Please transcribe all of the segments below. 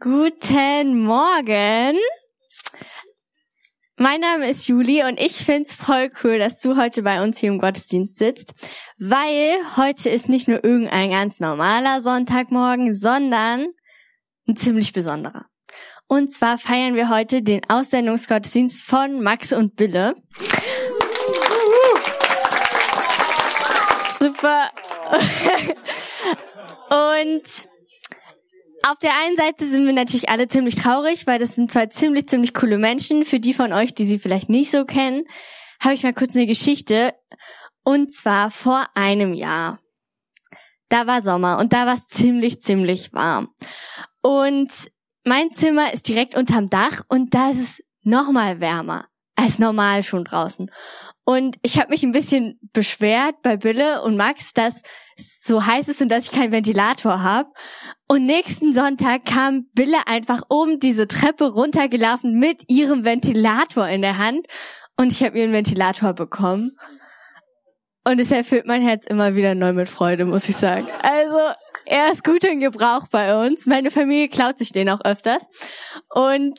Guten Morgen. Mein Name ist Juli und ich find's voll cool, dass du heute bei uns hier im Gottesdienst sitzt, weil heute ist nicht nur irgendein ganz normaler Sonntagmorgen, sondern ein ziemlich besonderer. Und zwar feiern wir heute den Aussendungsgottesdienst von Max und Bille. Super. und auf der einen Seite sind wir natürlich alle ziemlich traurig, weil das sind zwei ziemlich, ziemlich coole Menschen. Für die von euch, die sie vielleicht nicht so kennen, habe ich mal kurz eine Geschichte. Und zwar vor einem Jahr. Da war Sommer und da war es ziemlich, ziemlich warm. Und mein Zimmer ist direkt unterm Dach und da ist es nochmal wärmer als normal schon draußen. Und ich habe mich ein bisschen beschwert bei Bille und Max, dass so heiß ist und dass ich keinen Ventilator habe. Und nächsten Sonntag kam Bille einfach oben diese Treppe runtergelaufen mit ihrem Ventilator in der Hand. Und ich habe ihren Ventilator bekommen. Und es erfüllt mein Herz immer wieder neu mit Freude, muss ich sagen. Also, er ist gut in Gebrauch bei uns. Meine Familie klaut sich den auch öfters. Und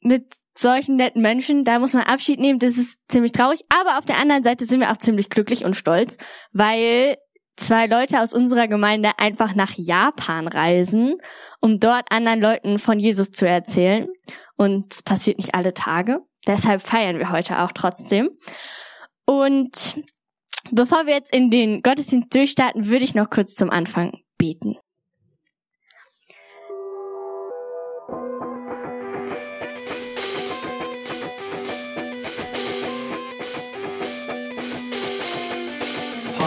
mit solchen netten Menschen, da muss man Abschied nehmen, das ist ziemlich traurig. Aber auf der anderen Seite sind wir auch ziemlich glücklich und stolz, weil zwei Leute aus unserer Gemeinde einfach nach Japan reisen, um dort anderen Leuten von Jesus zu erzählen. Und es passiert nicht alle Tage. Deshalb feiern wir heute auch trotzdem. Und bevor wir jetzt in den Gottesdienst durchstarten, würde ich noch kurz zum Anfang beten.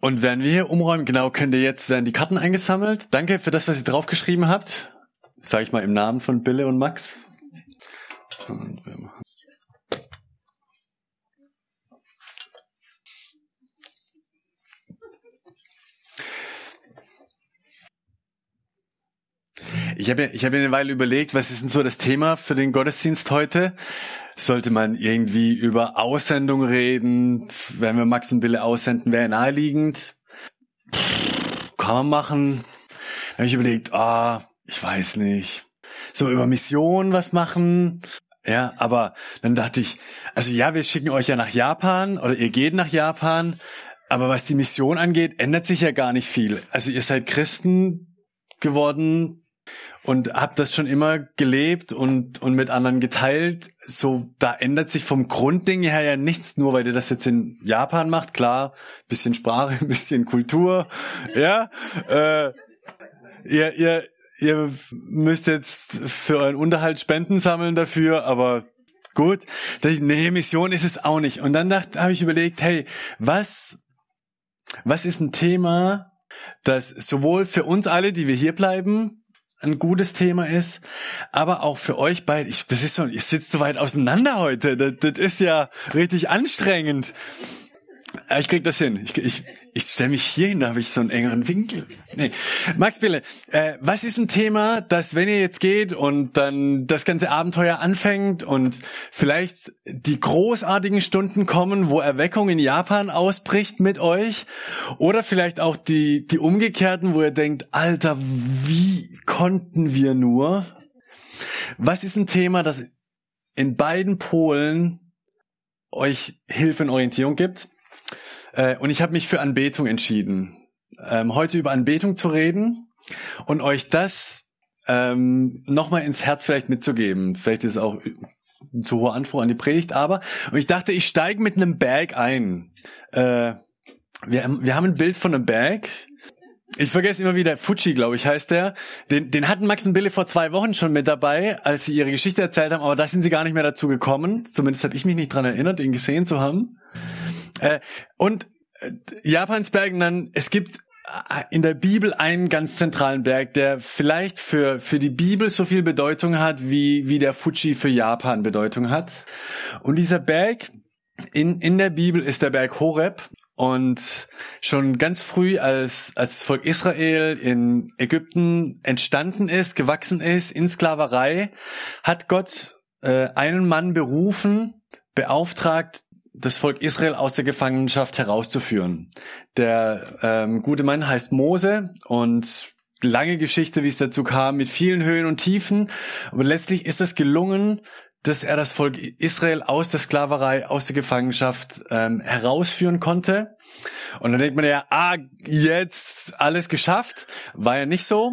Und während wir hier umräumen, genau, könnt ihr jetzt, werden die Karten eingesammelt. Danke für das, was ihr draufgeschrieben habt. Sag ich mal im Namen von Bille und Max. Und wir machen Ich habe ich habe eine Weile überlegt, was ist denn so das Thema für den Gottesdienst heute? Sollte man irgendwie über Aussendung reden? Wenn wir Max und Bille aussenden, wäre naheliegend. Pff, kann man machen. Dann habe ich überlegt, ah, ich weiß nicht. So über Mission was machen? Ja, aber dann dachte ich, also ja, wir schicken euch ja nach Japan oder ihr geht nach Japan, aber was die Mission angeht, ändert sich ja gar nicht viel. Also ihr seid Christen geworden, und habe das schon immer gelebt und und mit anderen geteilt. So da ändert sich vom Grundding her ja nichts, nur weil ihr das jetzt in Japan macht. Klar, bisschen Sprache, bisschen Kultur, ja. Äh, ihr ihr ihr müsst jetzt für euren Unterhalt Spenden sammeln dafür, aber gut. Nee, Mission ist es auch nicht. Und dann dachte, habe ich überlegt, hey, was was ist ein Thema, das sowohl für uns alle, die wir hier bleiben, ein gutes Thema ist, aber auch für euch beide. Ich, das ist so, ich sitze so weit auseinander heute. Das, das ist ja richtig anstrengend. Ich krieg das hin. Ich, ich, ich stelle mich hier hin, da habe ich so einen engeren Winkel. Nee. Max Bille, äh, was ist ein Thema, das, wenn ihr jetzt geht und dann das ganze Abenteuer anfängt und vielleicht die großartigen Stunden kommen, wo Erweckung in Japan ausbricht mit euch oder vielleicht auch die, die umgekehrten, wo ihr denkt, Alter, wie konnten wir nur? Was ist ein Thema, das in beiden Polen euch Hilfe und Orientierung gibt? Äh, und ich habe mich für Anbetung entschieden, ähm, heute über Anbetung zu reden und euch das ähm, nochmal ins Herz vielleicht mitzugeben. Vielleicht ist es auch ein zu hoher Anspruch an die Predigt, aber und ich dachte, ich steige mit einem Berg ein. Äh, wir, wir haben ein Bild von einem Berg. Ich vergesse immer wieder, Fuji, glaube ich, heißt der. Den, den hatten Max und Billy vor zwei Wochen schon mit dabei, als sie ihre Geschichte erzählt haben, aber da sind sie gar nicht mehr dazu gekommen. Zumindest habe ich mich nicht dran erinnert, ihn gesehen zu haben. Äh, und äh, Japans Bergen dann, es gibt in der Bibel einen ganz zentralen Berg, der vielleicht für, für die Bibel so viel Bedeutung hat, wie, wie der Fuji für Japan Bedeutung hat. Und dieser Berg in, in der Bibel ist der Berg Horeb. Und schon ganz früh, als, als Volk Israel in Ägypten entstanden ist, gewachsen ist, in Sklaverei, hat Gott äh, einen Mann berufen, beauftragt, das Volk Israel aus der Gefangenschaft herauszuführen. Der ähm, gute Mann heißt Mose und lange Geschichte, wie es dazu kam, mit vielen Höhen und Tiefen. Aber letztlich ist es gelungen, dass er das Volk Israel aus der Sklaverei, aus der Gefangenschaft ähm, herausführen konnte. Und dann denkt man ja, ah, jetzt alles geschafft. War ja nicht so.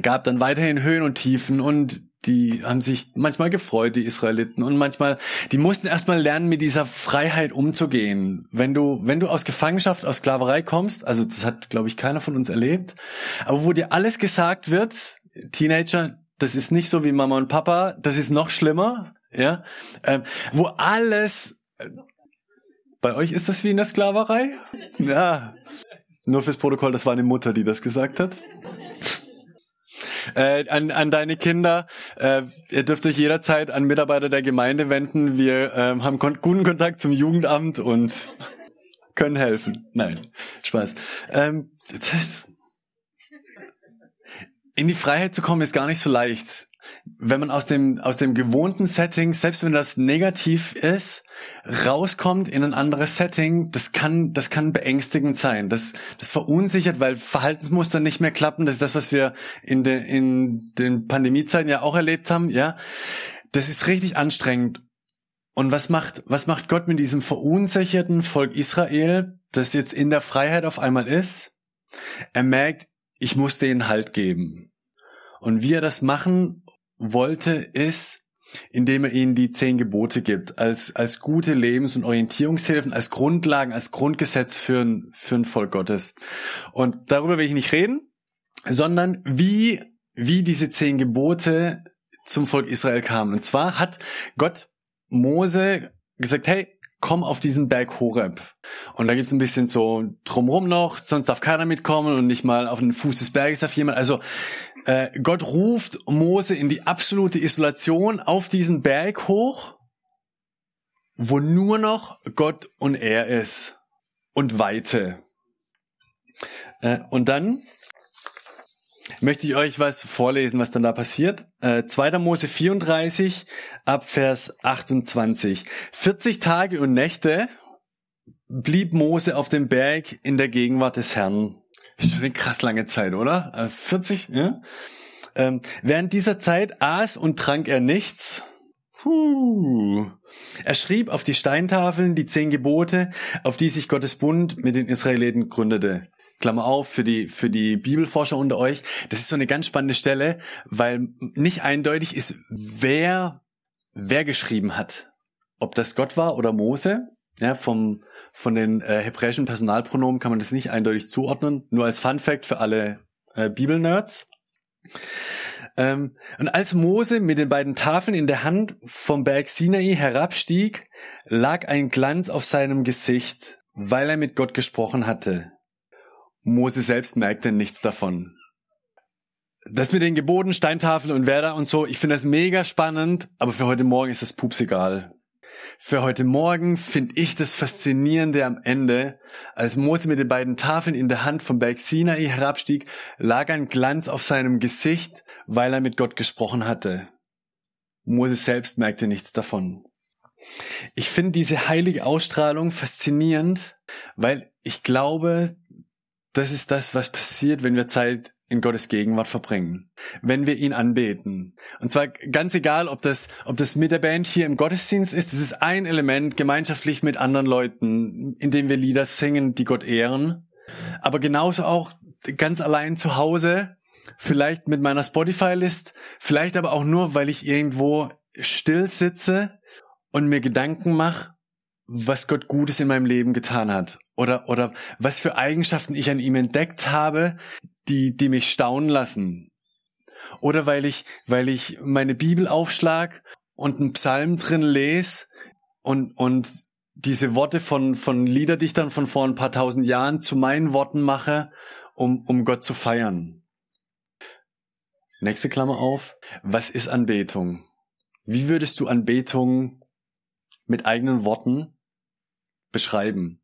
Gab dann weiterhin Höhen und Tiefen und die haben sich manchmal gefreut, die Israeliten, und manchmal, die mussten erstmal lernen, mit dieser Freiheit umzugehen. Wenn du, wenn du aus Gefangenschaft, aus Sklaverei kommst, also das hat, glaube ich, keiner von uns erlebt, aber wo dir alles gesagt wird, Teenager, das ist nicht so wie Mama und Papa, das ist noch schlimmer, ja, ähm, wo alles, äh, bei euch ist das wie in der Sklaverei? Ja, nur fürs Protokoll, das war eine Mutter, die das gesagt hat äh, an, an deine Kinder. Äh, ihr dürft euch jederzeit an Mitarbeiter der Gemeinde wenden. Wir ähm, haben kon guten Kontakt zum Jugendamt und können helfen. Nein, Spaß. Ähm, in die Freiheit zu kommen ist gar nicht so leicht wenn man aus dem, aus dem gewohnten Setting, selbst wenn das negativ ist, rauskommt in ein anderes Setting, das kann, das kann beängstigend sein. Das, das verunsichert, weil Verhaltensmuster nicht mehr klappen. Das ist das, was wir in, de, in den Pandemiezeiten ja auch erlebt haben, ja. Das ist richtig anstrengend. Und was macht, was macht Gott mit diesem verunsicherten Volk Israel, das jetzt in der Freiheit auf einmal ist? Er merkt, ich muss denen Halt geben. Und wie er das machen wollte, ist, indem er ihnen die zehn Gebote gibt, als, als gute Lebens- und Orientierungshilfen, als Grundlagen, als Grundgesetz für ein, für ein Volk Gottes. Und darüber will ich nicht reden, sondern wie, wie diese zehn Gebote zum Volk Israel kamen. Und zwar hat Gott Mose gesagt, hey, komm auf diesen Berg Horeb. Und da gibt's ein bisschen so drumrum noch, sonst darf keiner mitkommen und nicht mal auf den Fuß des Berges darf jemand. Also äh, Gott ruft Mose in die absolute Isolation auf diesen Berg hoch, wo nur noch Gott und er ist und Weite. Äh, und dann möchte ich euch was vorlesen, was dann da passiert. Äh, 2. Mose 34 ab Vers 28. 40 Tage und Nächte blieb Mose auf dem Berg in der Gegenwart des Herrn. Ist schon eine krass lange Zeit, oder? 40, äh, ja? Ähm, während dieser Zeit aß und trank er nichts. Puh. Er schrieb auf die Steintafeln die zehn Gebote, auf die sich Gottes Bund mit den Israeliten gründete. Klammer auf, für die, für die Bibelforscher unter euch. Das ist so eine ganz spannende Stelle, weil nicht eindeutig ist, wer, wer geschrieben hat. Ob das Gott war oder Mose. Ja, vom, von den äh, hebräischen Personalpronomen kann man das nicht eindeutig zuordnen. Nur als Fun Fact für alle äh, Bibelnerds. Ähm, und als Mose mit den beiden Tafeln in der Hand vom Berg Sinai herabstieg, lag ein Glanz auf seinem Gesicht, weil er mit Gott gesprochen hatte. Mose selbst merkte nichts davon. Das mit den Geboten, Steintafeln und Werder und so, ich finde das mega spannend, aber für heute Morgen ist das pups egal. Für heute Morgen finde ich das Faszinierende am Ende, als Mose mit den beiden Tafeln in der Hand vom Berg Sinai herabstieg, lag ein Glanz auf seinem Gesicht, weil er mit Gott gesprochen hatte. Mose selbst merkte nichts davon. Ich finde diese heilige Ausstrahlung faszinierend, weil ich glaube, das ist das, was passiert, wenn wir Zeit in Gottes Gegenwart verbringen, wenn wir ihn anbeten. Und zwar ganz egal, ob das, ob das mit der Band hier im Gottesdienst ist, das ist ein Element, gemeinschaftlich mit anderen Leuten, indem wir Lieder singen, die Gott ehren. Aber genauso auch ganz allein zu Hause, vielleicht mit meiner Spotify-List, vielleicht aber auch nur, weil ich irgendwo still sitze und mir Gedanken mache, was Gott Gutes in meinem Leben getan hat oder oder was für Eigenschaften ich an ihm entdeckt habe, die, die mich staunen lassen. Oder weil ich, weil ich meine Bibel aufschlag und einen Psalm drin lese und, und diese Worte von, von Liederdichtern von vor ein paar tausend Jahren zu meinen Worten mache um, um Gott zu feiern. Nächste Klammer auf. Was ist Anbetung? Wie würdest du Anbetung mit eigenen Worten beschreiben?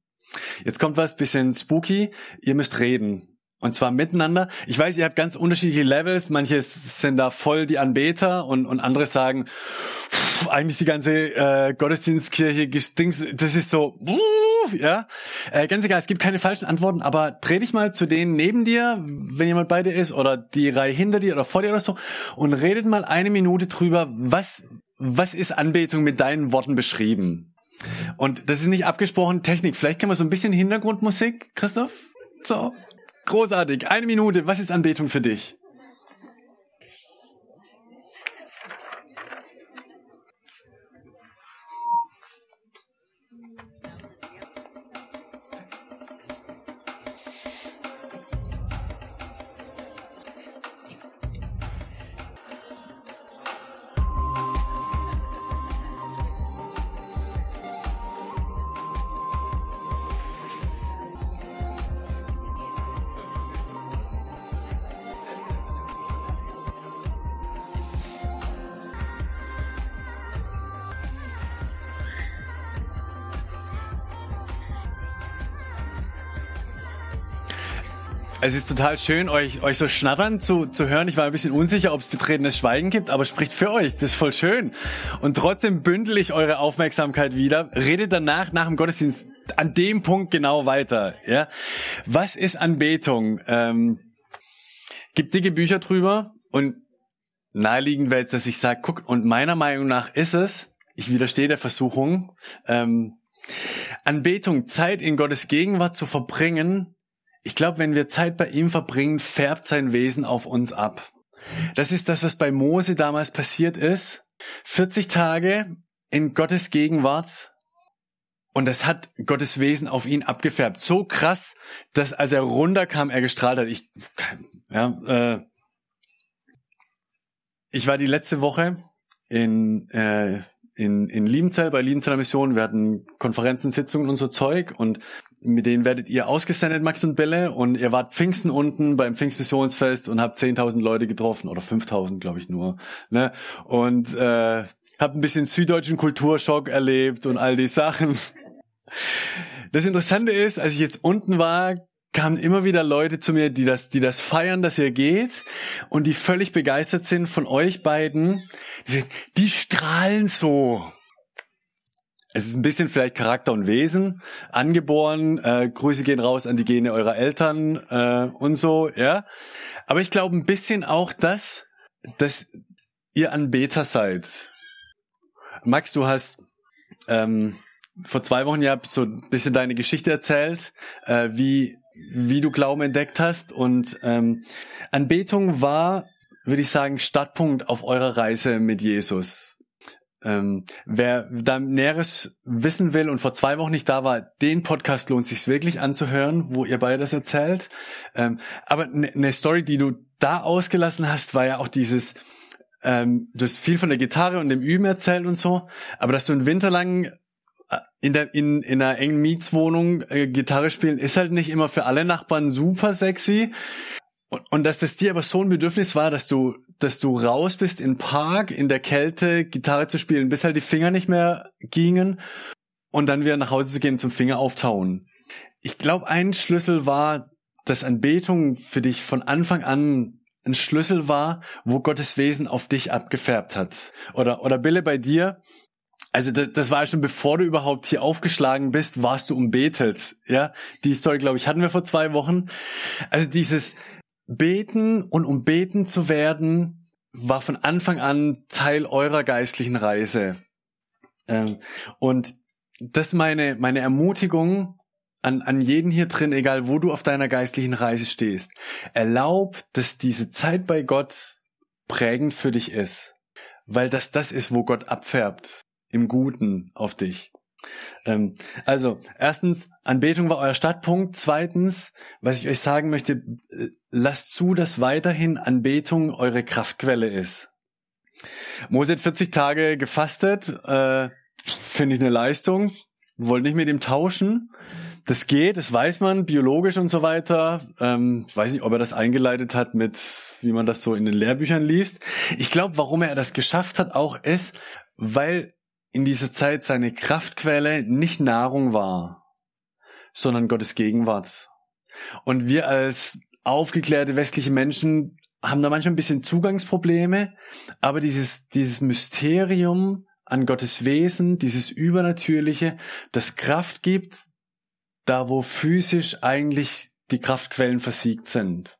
Jetzt kommt was bisschen spooky. Ihr müsst reden. Und zwar miteinander. Ich weiß, ihr habt ganz unterschiedliche Levels. Manche sind da voll die Anbeter und, und andere sagen, pff, eigentlich die ganze äh, Gottesdienstkirche, das ist so, ja. Äh, ganz egal, es gibt keine falschen Antworten, aber dreh dich mal zu denen neben dir, wenn jemand bei dir ist, oder die Reihe hinter dir oder vor dir oder so, und redet mal eine Minute drüber, was, was ist Anbetung mit deinen Worten beschrieben? Und das ist nicht abgesprochen Technik. Vielleicht kann man so ein bisschen Hintergrundmusik, Christoph? So, Großartig. Eine Minute. Was ist Anbetung für dich? Es ist total schön, euch, euch so schnattern zu, zu hören. Ich war ein bisschen unsicher, ob es betretenes Schweigen gibt, aber spricht für euch. Das ist voll schön. Und trotzdem bündel ich eure Aufmerksamkeit wieder. Redet danach, nach dem Gottesdienst, an dem Punkt genau weiter. Ja, Was ist Anbetung? Ähm, gibt dicke Bücher drüber und naheliegend wäre jetzt, dass ich sage, guck, und meiner Meinung nach ist es, ich widerstehe der Versuchung, ähm, Anbetung, Zeit in Gottes Gegenwart zu verbringen, ich glaube, wenn wir Zeit bei ihm verbringen, färbt sein Wesen auf uns ab. Das ist das, was bei Mose damals passiert ist. 40 Tage in Gottes Gegenwart und das hat Gottes Wesen auf ihn abgefärbt. So krass, dass als er runterkam, er gestrahlt hat. Ich, ja, äh, ich war die letzte Woche in, äh, in, in Liebenzell bei Liebenzeller Mission. Wir hatten Konferenzen, Sitzungen und so Zeug und mit denen werdet ihr ausgesendet, Max und Bille, und ihr wart Pfingsten unten beim Pfingstmissionsfest und habt 10.000 Leute getroffen, oder 5.000, glaube ich nur, ne? Und äh, habt ein bisschen süddeutschen Kulturschock erlebt und all die Sachen. Das Interessante ist, als ich jetzt unten war, kamen immer wieder Leute zu mir, die das, die das feiern, dass ihr geht und die völlig begeistert sind von euch beiden. Die, die strahlen so. Es ist ein bisschen vielleicht Charakter und Wesen angeboren. Äh, Grüße gehen raus an die Gene eurer Eltern äh, und so, ja. Aber ich glaube ein bisschen auch das, dass ihr Anbeter seid. Max, du hast ähm, vor zwei Wochen ja so ein bisschen deine Geschichte erzählt, äh, wie wie du Glauben entdeckt hast und ähm, Anbetung war, würde ich sagen, Startpunkt auf eurer Reise mit Jesus. Ähm, wer da Näheres wissen will und vor zwei Wochen nicht da war, den Podcast lohnt sich wirklich anzuhören, wo ihr beide das erzählt. Ähm, aber eine ne Story, die du da ausgelassen hast, war ja auch dieses, ähm, du hast viel von der Gitarre und dem Üben erzählt und so, aber dass du einen Winter lang äh, in der in, in einer engen Mietswohnung äh, Gitarre spielen ist halt nicht immer für alle Nachbarn super sexy und, und dass das dir aber so ein Bedürfnis war, dass du, dass du raus bist in Park, in der Kälte, Gitarre zu spielen, bis halt die Finger nicht mehr gingen und dann wieder nach Hause zu gehen zum Finger auftauen. Ich glaube, ein Schlüssel war, dass Anbetung für dich von Anfang an ein Schlüssel war, wo Gottes Wesen auf dich abgefärbt hat. Oder, oder Bille bei dir, also das, das war schon bevor du überhaupt hier aufgeschlagen bist, warst du umbetet. Ja, die Story, glaube ich, hatten wir vor zwei Wochen. Also dieses, Beten und um beten zu werden, war von Anfang an Teil eurer geistlichen Reise. Ähm, und das meine, meine Ermutigung an, an jeden hier drin, egal wo du auf deiner geistlichen Reise stehst. Erlaub, dass diese Zeit bei Gott prägend für dich ist. Weil das das ist, wo Gott abfärbt. Im Guten auf dich. Ähm, also, erstens, Anbetung war euer Startpunkt. Zweitens, was ich euch sagen möchte, äh, lasst zu, dass weiterhin Anbetung eure Kraftquelle ist. Mose hat 40 Tage gefastet, äh, finde ich eine Leistung, wollte nicht mit ihm tauschen. das geht, das weiß man, biologisch und so weiter. Ähm, weiß nicht, ob er das eingeleitet hat mit, wie man das so in den Lehrbüchern liest. Ich glaube, warum er das geschafft hat, auch ist, weil in dieser Zeit seine Kraftquelle nicht Nahrung war, sondern Gottes Gegenwart. Und wir als aufgeklärte westliche Menschen haben da manchmal ein bisschen Zugangsprobleme, aber dieses, dieses Mysterium an Gottes Wesen, dieses Übernatürliche, das Kraft gibt, da wo physisch eigentlich die Kraftquellen versiegt sind.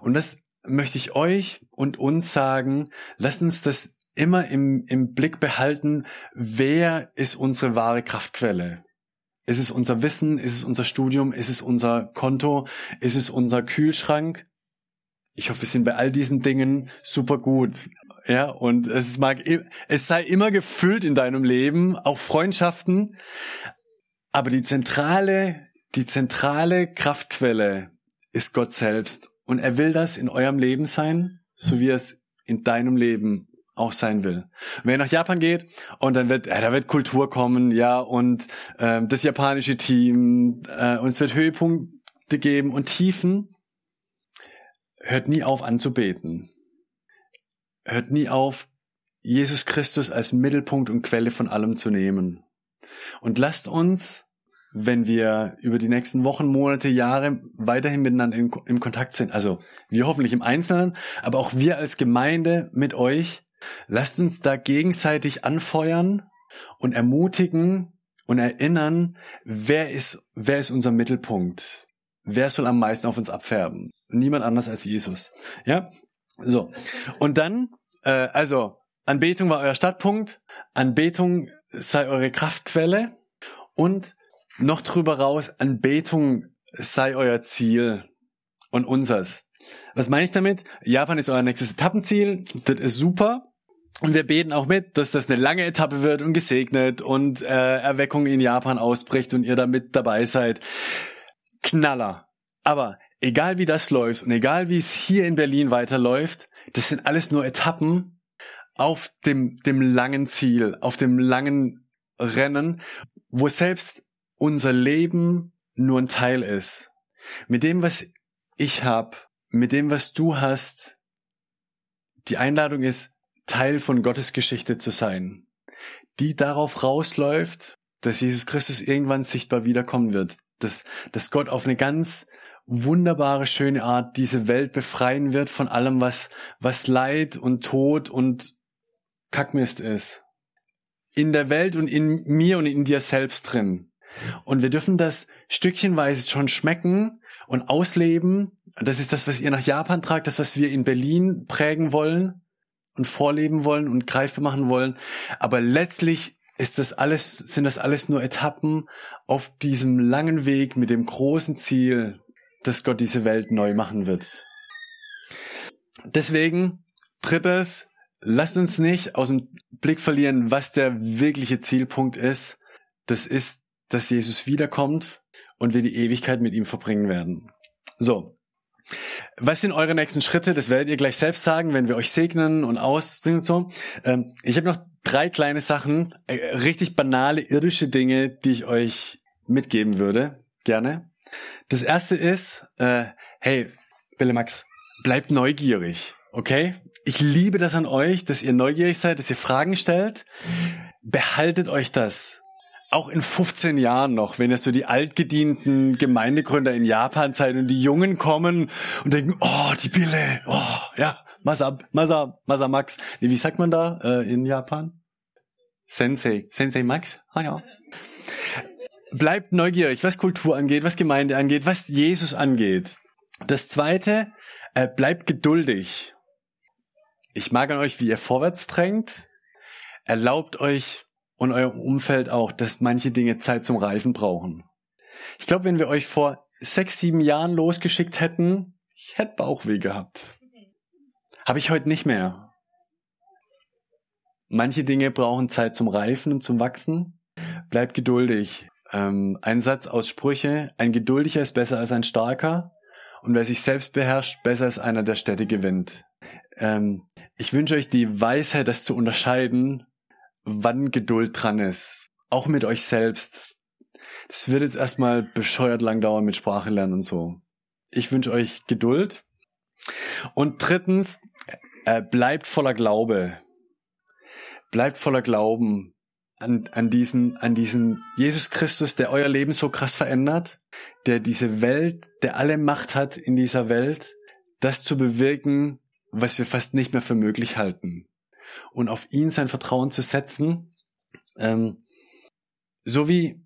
Und das möchte ich euch und uns sagen, lasst uns das immer im, im Blick behalten, wer ist unsere wahre Kraftquelle? Ist es unser Wissen? Ist es unser Studium? Ist es unser Konto? Ist es unser Kühlschrank? Ich hoffe, wir sind bei all diesen Dingen super gut. Ja, und es mag, es sei immer gefüllt in deinem Leben, auch Freundschaften. Aber die zentrale, die zentrale Kraftquelle ist Gott selbst. Und er will das in eurem Leben sein, so wie es in deinem Leben auch sein will. wenn ihr nach Japan geht und dann wird, äh, da wird Kultur kommen, ja, und äh, das japanische Team, äh, und es wird Höhepunkte geben und Tiefen. Hört nie auf anzubeten. Hört nie auf, Jesus Christus als Mittelpunkt und Quelle von allem zu nehmen. Und lasst uns, wenn wir über die nächsten Wochen, Monate, Jahre weiterhin miteinander in, im Kontakt sind, also wir hoffentlich im Einzelnen, aber auch wir als Gemeinde mit euch, lasst uns da gegenseitig anfeuern und ermutigen und erinnern, wer ist, wer ist unser Mittelpunkt? Wer soll am meisten auf uns abfärben? Niemand anders als Jesus. Ja? So. Und dann, äh, also, Anbetung war euer Startpunkt, Anbetung sei eure Kraftquelle und noch drüber raus, Anbetung sei euer Ziel und unsers. Was meine ich damit? Japan ist euer nächstes Etappenziel. Das ist super. Und wir beten auch mit, dass das eine lange Etappe wird und gesegnet und äh, Erweckung in Japan ausbricht und ihr damit dabei seid. Knaller. Aber egal wie das läuft und egal wie es hier in Berlin weiterläuft, das sind alles nur Etappen auf dem, dem langen Ziel, auf dem langen Rennen, wo selbst unser Leben nur ein Teil ist. Mit dem, was ich hab, mit dem, was du hast, die Einladung ist, Teil von Gottes Geschichte zu sein, die darauf rausläuft, dass Jesus Christus irgendwann sichtbar wiederkommen wird, dass, dass Gott auf eine ganz wunderbare, schöne Art diese Welt befreien wird von allem, was, was Leid und Tod und Kackmist ist. In der Welt und in mir und in dir selbst drin. Und wir dürfen das stückchenweise schon schmecken und ausleben. Das ist das, was ihr nach Japan tragt, das, was wir in Berlin prägen wollen und vorleben wollen und greifbar machen wollen. Aber letztlich ist das alles, sind das alles nur Etappen auf diesem langen Weg mit dem großen Ziel, dass Gott diese Welt neu machen wird. Deswegen, drittes, lasst uns nicht aus dem Blick verlieren, was der wirkliche Zielpunkt ist. Das ist, dass Jesus wiederkommt und wir die Ewigkeit mit ihm verbringen werden. So. Was sind eure nächsten Schritte? Das werdet ihr gleich selbst sagen, wenn wir euch segnen und aussingen und so. Ähm, ich habe noch drei kleine Sachen, äh, richtig banale irdische Dinge, die ich euch mitgeben würde. Gerne. Das erste ist, äh, hey, Bille Max, bleibt neugierig, okay? Ich liebe das an euch, dass ihr neugierig seid, dass ihr Fragen stellt. Behaltet euch das auch in 15 Jahren noch, wenn ihr so die altgedienten Gemeindegründer in Japan seid und die Jungen kommen und denken, oh, die Bille, oh, ja, Masa, Masa, Masa Max. Wie sagt man da äh, in Japan? Sensei. Sensei Max? Ah ja. Bleibt neugierig, was Kultur angeht, was Gemeinde angeht, was Jesus angeht. Das zweite, äh, bleibt geduldig. Ich mag an euch, wie ihr vorwärts drängt. Erlaubt euch und eurem Umfeld auch, dass manche Dinge Zeit zum Reifen brauchen. Ich glaube, wenn wir euch vor sechs, sieben Jahren losgeschickt hätten, ich hätte Bauchweh gehabt. Habe ich heute nicht mehr. Manche Dinge brauchen Zeit zum Reifen und zum Wachsen. Bleibt geduldig. Ähm, ein Satz aus Sprüche, ein Geduldiger ist besser als ein Starker und wer sich selbst beherrscht, besser als einer, der Städte gewinnt. Ähm, ich wünsche euch die Weisheit, das zu unterscheiden wann Geduld dran ist. Auch mit euch selbst. Das wird jetzt erstmal bescheuert lang dauern mit Sprache lernen und so. Ich wünsche euch Geduld. Und drittens, äh, bleibt voller Glaube. Bleibt voller Glauben an, an diesen, an diesen Jesus Christus, der euer Leben so krass verändert, der diese Welt, der alle Macht hat in dieser Welt, das zu bewirken, was wir fast nicht mehr für möglich halten. Und auf ihn sein Vertrauen zu setzen, ähm, so wie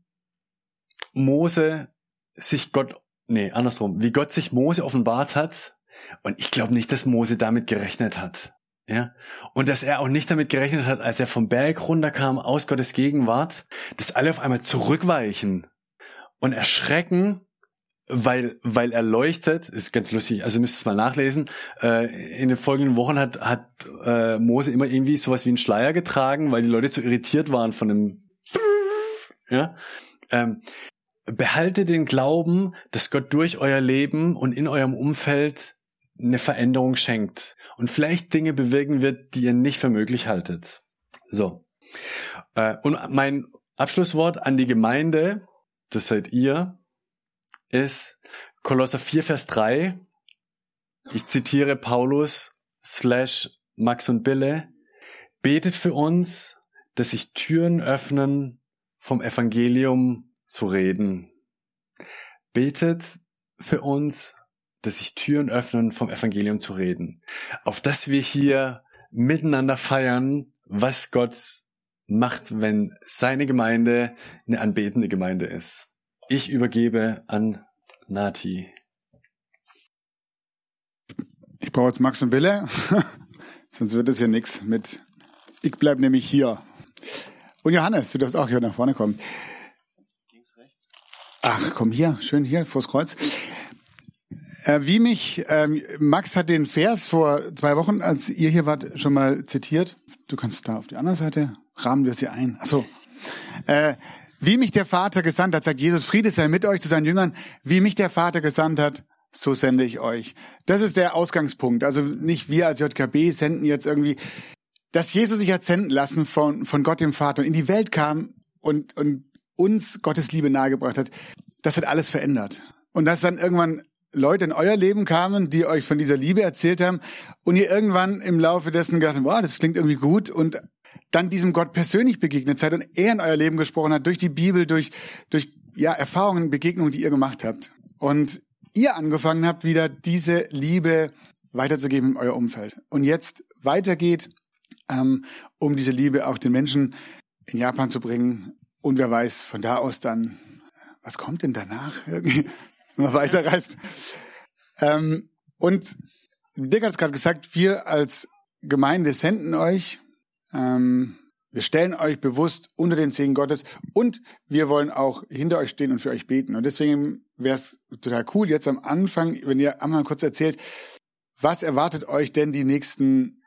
Mose sich Gott, nee, andersrum, wie Gott sich Mose offenbart hat, und ich glaube nicht, dass Mose damit gerechnet hat. Ja, und dass er auch nicht damit gerechnet hat, als er vom Berg runterkam aus Gottes Gegenwart, dass alle auf einmal zurückweichen und erschrecken, weil weil er leuchtet. Ist ganz lustig. Also müsst es mal nachlesen. Äh, in den folgenden Wochen hat hat äh, Mose immer irgendwie sowas wie einen Schleier getragen, weil die Leute zu irritiert waren von dem. Ja. Ähm, behalte den Glauben, dass Gott durch euer Leben und in eurem Umfeld eine Veränderung schenkt und vielleicht Dinge bewirken wird, die ihr nicht für möglich haltet. So. Äh, und mein Abschlusswort an die Gemeinde, das seid ihr, ist Kolosser 4, Vers 3. Ich zitiere Paulus slash Max und Bille. Betet für uns, dass sich Türen öffnen, vom Evangelium zu reden. Betet für uns, dass sich Türen öffnen, vom Evangelium zu reden. Auf dass wir hier miteinander feiern, was Gott macht, wenn seine Gemeinde eine anbetende Gemeinde ist. Ich übergebe an Nati. Ich brauche jetzt Max und Bille, sonst wird es ja nichts mit. Ich bleib nämlich hier. Und Johannes, du darfst auch hier nach vorne kommen. Ach, komm hier, schön hier vors Kreuz. Äh, wie mich, ähm, Max hat den Vers vor zwei Wochen, als ihr hier wart, schon mal zitiert. Du kannst da auf die andere Seite, rahmen wir sie ein. Ach so. Äh, wie mich der Vater gesandt hat, sagt Jesus, Friede sei mit euch zu seinen Jüngern. Wie mich der Vater gesandt hat, so sende ich euch. Das ist der Ausgangspunkt. Also nicht wir als JKB senden jetzt irgendwie, dass Jesus sich hat senden lassen von, von Gott dem Vater und in die Welt kam und, und uns Gottes Liebe nahegebracht hat. Das hat alles verändert. Und das dann irgendwann Leute in euer Leben kamen, die euch von dieser Liebe erzählt haben und ihr irgendwann im Laufe dessen gedacht habt, wow, das klingt irgendwie gut und dann diesem Gott persönlich begegnet seid und er in euer Leben gesprochen hat, durch die Bibel, durch, durch ja, Erfahrungen, Begegnungen, die ihr gemacht habt. Und ihr angefangen habt, wieder diese Liebe weiterzugeben in euer Umfeld. Und jetzt weitergeht, ähm, um diese Liebe auch den Menschen in Japan zu bringen. Und wer weiß, von da aus dann, was kommt denn danach? immer weiterreist. Ähm, und Dick hat es gerade gesagt, wir als Gemeinde senden euch, ähm, wir stellen euch bewusst unter den Segen Gottes und wir wollen auch hinter euch stehen und für euch beten. Und deswegen wäre es total cool, jetzt am Anfang, wenn ihr einmal kurz erzählt, was erwartet euch denn die nächsten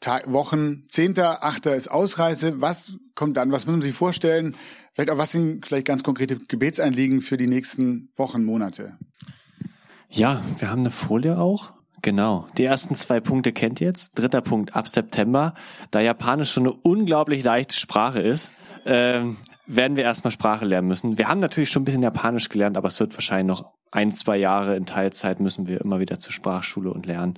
Tag, Wochen? Zehnter, Achter ist Ausreise. Was kommt dann? Was muss man sich vorstellen? Vielleicht auch, was sind vielleicht ganz konkrete Gebetseinliegen für die nächsten Wochen, Monate? Ja, wir haben eine Folie auch. Genau. Die ersten zwei Punkte kennt ihr jetzt. Dritter Punkt ab September. Da Japanisch schon eine unglaublich leichte Sprache ist, ähm, werden wir erstmal Sprache lernen müssen. Wir haben natürlich schon ein bisschen Japanisch gelernt, aber es wird wahrscheinlich noch ein, zwei Jahre in Teilzeit müssen wir immer wieder zur Sprachschule und lernen.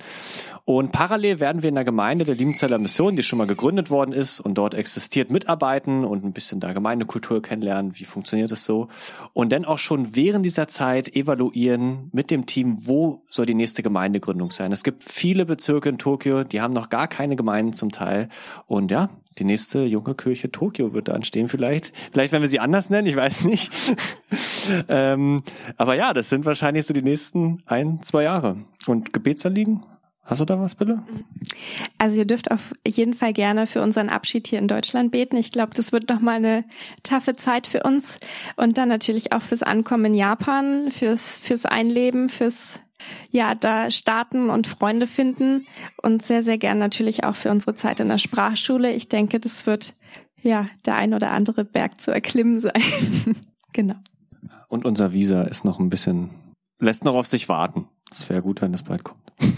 Und parallel werden wir in der Gemeinde der Liebenzeller Mission, die schon mal gegründet worden ist und dort existiert, mitarbeiten und ein bisschen da Gemeindekultur kennenlernen. Wie funktioniert es so? Und dann auch schon während dieser Zeit evaluieren mit dem Team, wo soll die nächste Gemeindegründung sein. Es gibt viele Bezirke in Tokio, die haben noch gar keine Gemeinden zum Teil. Und ja, die nächste junge Kirche Tokio wird da anstehen vielleicht. Vielleicht werden wir sie anders nennen, ich weiß nicht. ähm, aber ja, das sind wahrscheinlich so die nächsten ein, zwei Jahre. Und Gebetsanliegen? Hast du da was, Bille? Also ihr dürft auf jeden Fall gerne für unseren Abschied hier in Deutschland beten. Ich glaube, das wird noch mal eine taffe Zeit für uns und dann natürlich auch fürs Ankommen in Japan, fürs fürs Einleben, fürs ja, da starten und Freunde finden und sehr, sehr gern natürlich auch für unsere Zeit in der Sprachschule. Ich denke, das wird ja der ein oder andere Berg zu erklimmen sein. genau. Und unser Visa ist noch ein bisschen, lässt noch auf sich warten. Es wäre gut, wenn es bald kommt.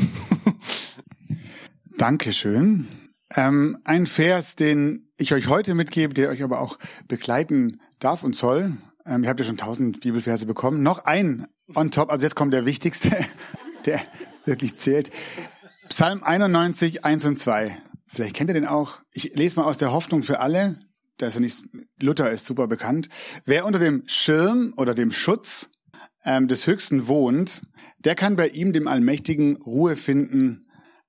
Dankeschön. Ähm, ein Vers, den ich euch heute mitgebe, der euch aber auch begleiten darf und soll, Ähm, ihr habt ja schon tausend Bibelverse bekommen. Noch ein on top, also jetzt kommt der wichtigste, der wirklich zählt. Psalm 91, 1 und 2. Vielleicht kennt ihr den auch. Ich lese mal aus der Hoffnung für alle. Da ist ja nicht, Luther ist super bekannt. Wer unter dem Schirm oder dem Schutz ähm, des Höchsten wohnt, der kann bei ihm, dem Allmächtigen, Ruhe finden.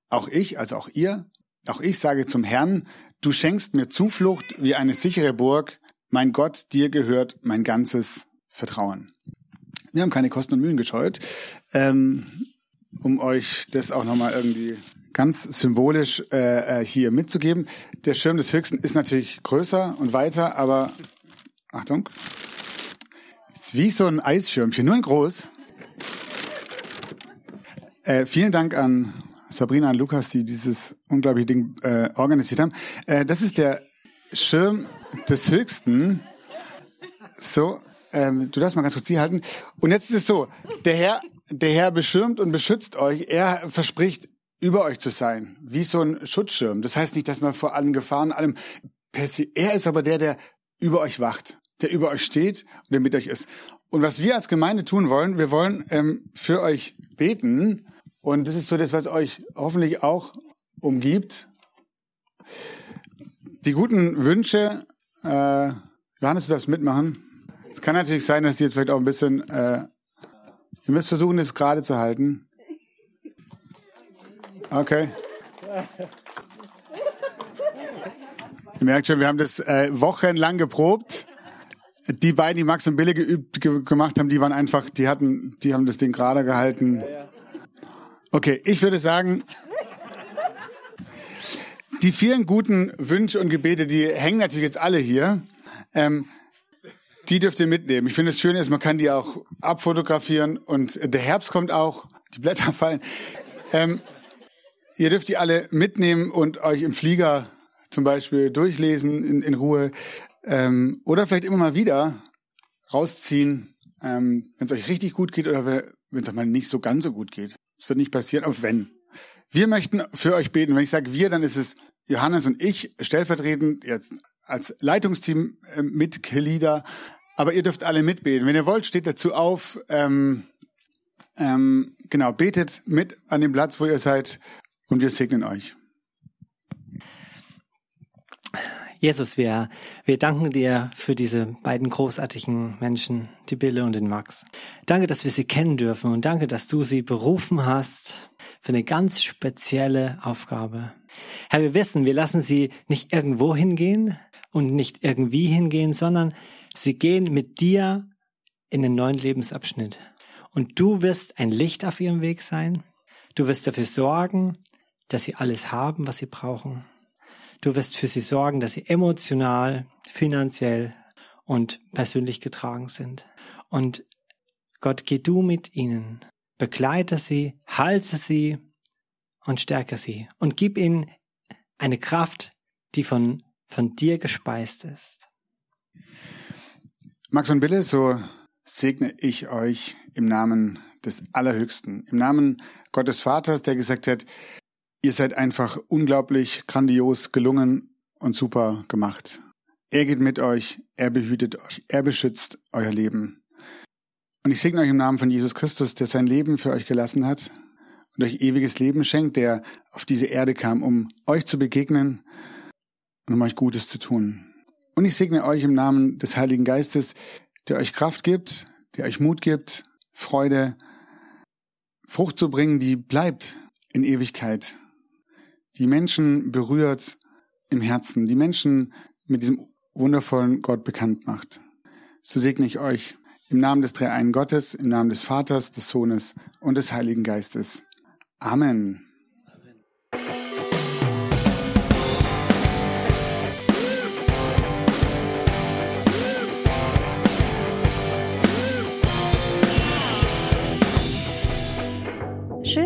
Auch ich, also auch ihr, auch ich sage zum Herrn, du schenkst mir Zuflucht wie eine sichere Burg. Mein Gott, dir gehört mein ganzes Vertrauen. Wir haben keine Kosten und Mühen gescheut, ähm, um euch das auch nochmal irgendwie ganz symbolisch äh, äh, hier mitzugeben. Der Schirm des Höchsten ist natürlich größer und weiter, aber Achtung, ist wie so ein Eisschirmchen, nur in groß. Äh, vielen Dank an Sabrina und Lukas, die dieses unglaubliche Ding äh, organisiert haben. Äh, das ist der Schirm des Höchsten. So, ähm, du darfst mal ganz kurz die halten. Und jetzt ist es so, der Herr, der Herr beschirmt und beschützt euch. Er verspricht, über euch zu sein, wie so ein Schutzschirm. Das heißt nicht, dass man vor allen Gefahren, allem, er ist aber der, der über euch wacht, der über euch steht und der mit euch ist. Und was wir als Gemeinde tun wollen, wir wollen ähm, für euch beten und das ist so das, was euch hoffentlich auch umgibt. Die guten Wünsche, äh, Johannes, du darfst mitmachen. Es kann natürlich sein, dass ihr jetzt vielleicht auch ein bisschen, äh, ihr müsst versuchen, das gerade zu halten. Okay. Ihr merkt schon, wir haben das äh, wochenlang geprobt. Die beiden, die Max und Bille geübt ge gemacht haben, die waren einfach, die hatten, die haben das Ding gerade gehalten. Okay, ich würde sagen, die vielen guten Wünsche und Gebete, die hängen natürlich jetzt alle hier. Ähm, die dürft ihr mitnehmen. Ich finde es schön, ist, man kann die auch abfotografieren und der Herbst kommt auch, die Blätter fallen. Ähm, ihr dürft die alle mitnehmen und euch im Flieger zum Beispiel durchlesen in, in Ruhe ähm, oder vielleicht immer mal wieder rausziehen, ähm, wenn es euch richtig gut geht oder wenn es mal nicht so ganz so gut geht. Es wird nicht passieren, aber wenn. Wir möchten für euch beten. Wenn ich sage wir, dann ist es Johannes und ich stellvertretend jetzt als Leitungsteam äh, Mitglieder. Aber ihr dürft alle mitbeten. Wenn ihr wollt, steht dazu auf. Ähm, ähm, genau, betet mit an dem Platz, wo ihr seid, und wir segnen euch. Jesus, wir, wir danken dir für diese beiden großartigen Menschen, die Bille und den Max. Danke, dass wir sie kennen dürfen und danke, dass du sie berufen hast für eine ganz spezielle Aufgabe. Herr, wir wissen, wir lassen sie nicht irgendwo hingehen und nicht irgendwie hingehen, sondern sie gehen mit dir in den neuen Lebensabschnitt. Und du wirst ein Licht auf ihrem Weg sein. Du wirst dafür sorgen, dass sie alles haben, was sie brauchen. Du wirst für sie sorgen, dass sie emotional, finanziell und persönlich getragen sind. Und Gott, geh du mit ihnen, begleite sie, halte sie und stärke sie und gib ihnen eine Kraft, die von, von dir gespeist ist. Max und Bille, so segne ich euch im Namen des Allerhöchsten, im Namen Gottes Vaters, der gesagt hat, Ihr seid einfach unglaublich grandios gelungen und super gemacht. Er geht mit euch, er behütet euch, er beschützt euer Leben. Und ich segne euch im Namen von Jesus Christus, der sein Leben für euch gelassen hat und euch ewiges Leben schenkt, der auf diese Erde kam, um euch zu begegnen und um euch Gutes zu tun. Und ich segne euch im Namen des Heiligen Geistes, der euch Kraft gibt, der euch Mut gibt, Freude, Frucht zu bringen, die bleibt in Ewigkeit die Menschen berührt im Herzen, die Menschen mit diesem wundervollen Gott bekannt macht. So segne ich euch im Namen des Dreieinen Gottes, im Namen des Vaters, des Sohnes und des Heiligen Geistes. Amen.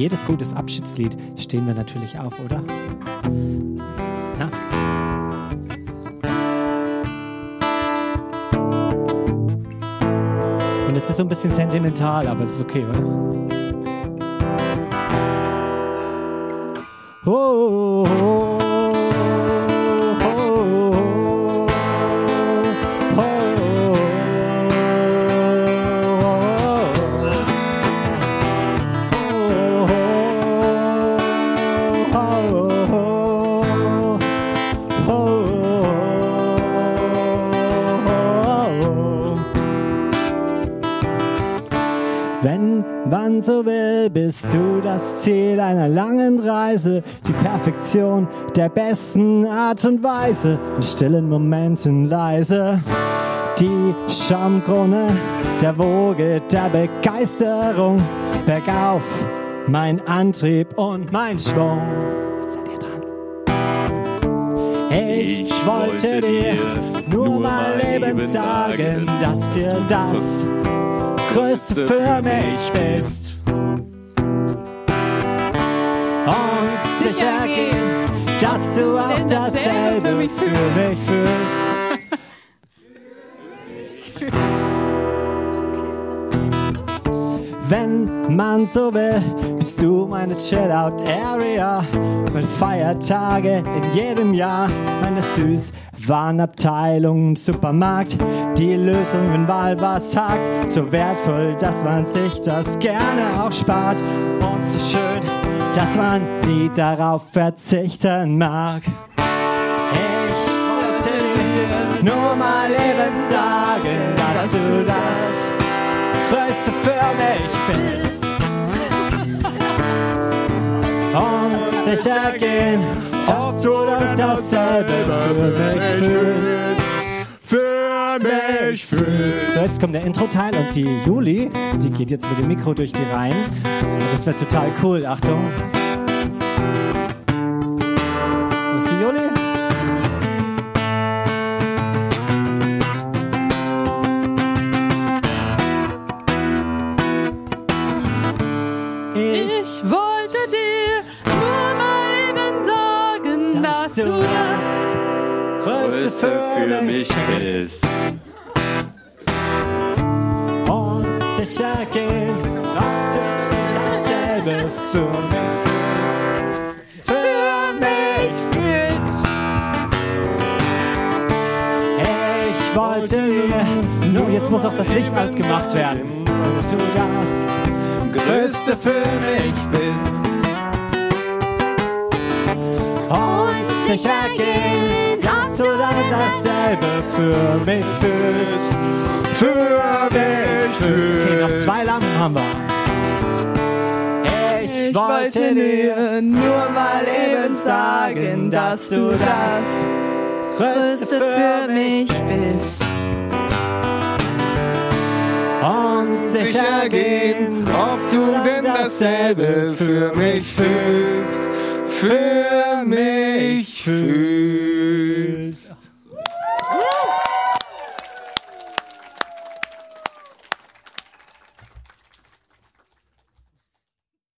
Jedes gutes Abschiedslied stehen wir natürlich auf, oder? Ja. Und es ist so ein bisschen sentimental, aber es ist okay, oder? Bist du das Ziel einer langen Reise, die Perfektion der besten Art und Weise, in stillen Momenten leise. Die Schaumkrone der Woge der Begeisterung, bergauf, mein Antrieb und mein Schwung. Jetzt seid ihr dran. Ich wollte dir nur mal eben sagen, dass dir das Größte für mich bist. Und sicher gehen, dass du auch dasselbe für mich fühlst. Wenn man so will, bist du meine Chill-Out-Area. Meine Feiertage in jedem Jahr, meine süß Warenabteilung im Supermarkt. Die Lösung, wenn Wahl was hakt, so wertvoll, dass man sich das gerne auch spart. Und so schön, dass man nie darauf verzichten mag. Ich wollte dir nur mal eben sagen, dass du das Größte für mich bist. Und sicher gehen, dass du dann dasselbe für mich fühlst. Für mich fühlst. So, jetzt kommt der Intro-Teil und die Juli, die geht jetzt mit dem Mikro durch die Reihen. Das wird total cool. Achtung. Wo ist die Juli? Ich, Ich wollte dir nur mal eben sagen, dass, dass du das Größte für mich ist. und sicher gehen, du dasselbe für mich fühlst. Für mich fühlst. Ich wollte nur jetzt muss auch das Licht ausgemacht werden. Und du das Größte für mich bist. Und sicher gehen, dann dasselbe für mich fühlst. Für mich fühlst. Okay, noch zwei Lampen haben wir. Ich wollte dir nur mal eben sagen, dass du das Größte für mich bist. und sicher gehen, ob du denn dasselbe für mich fühlst, für mich fühlst.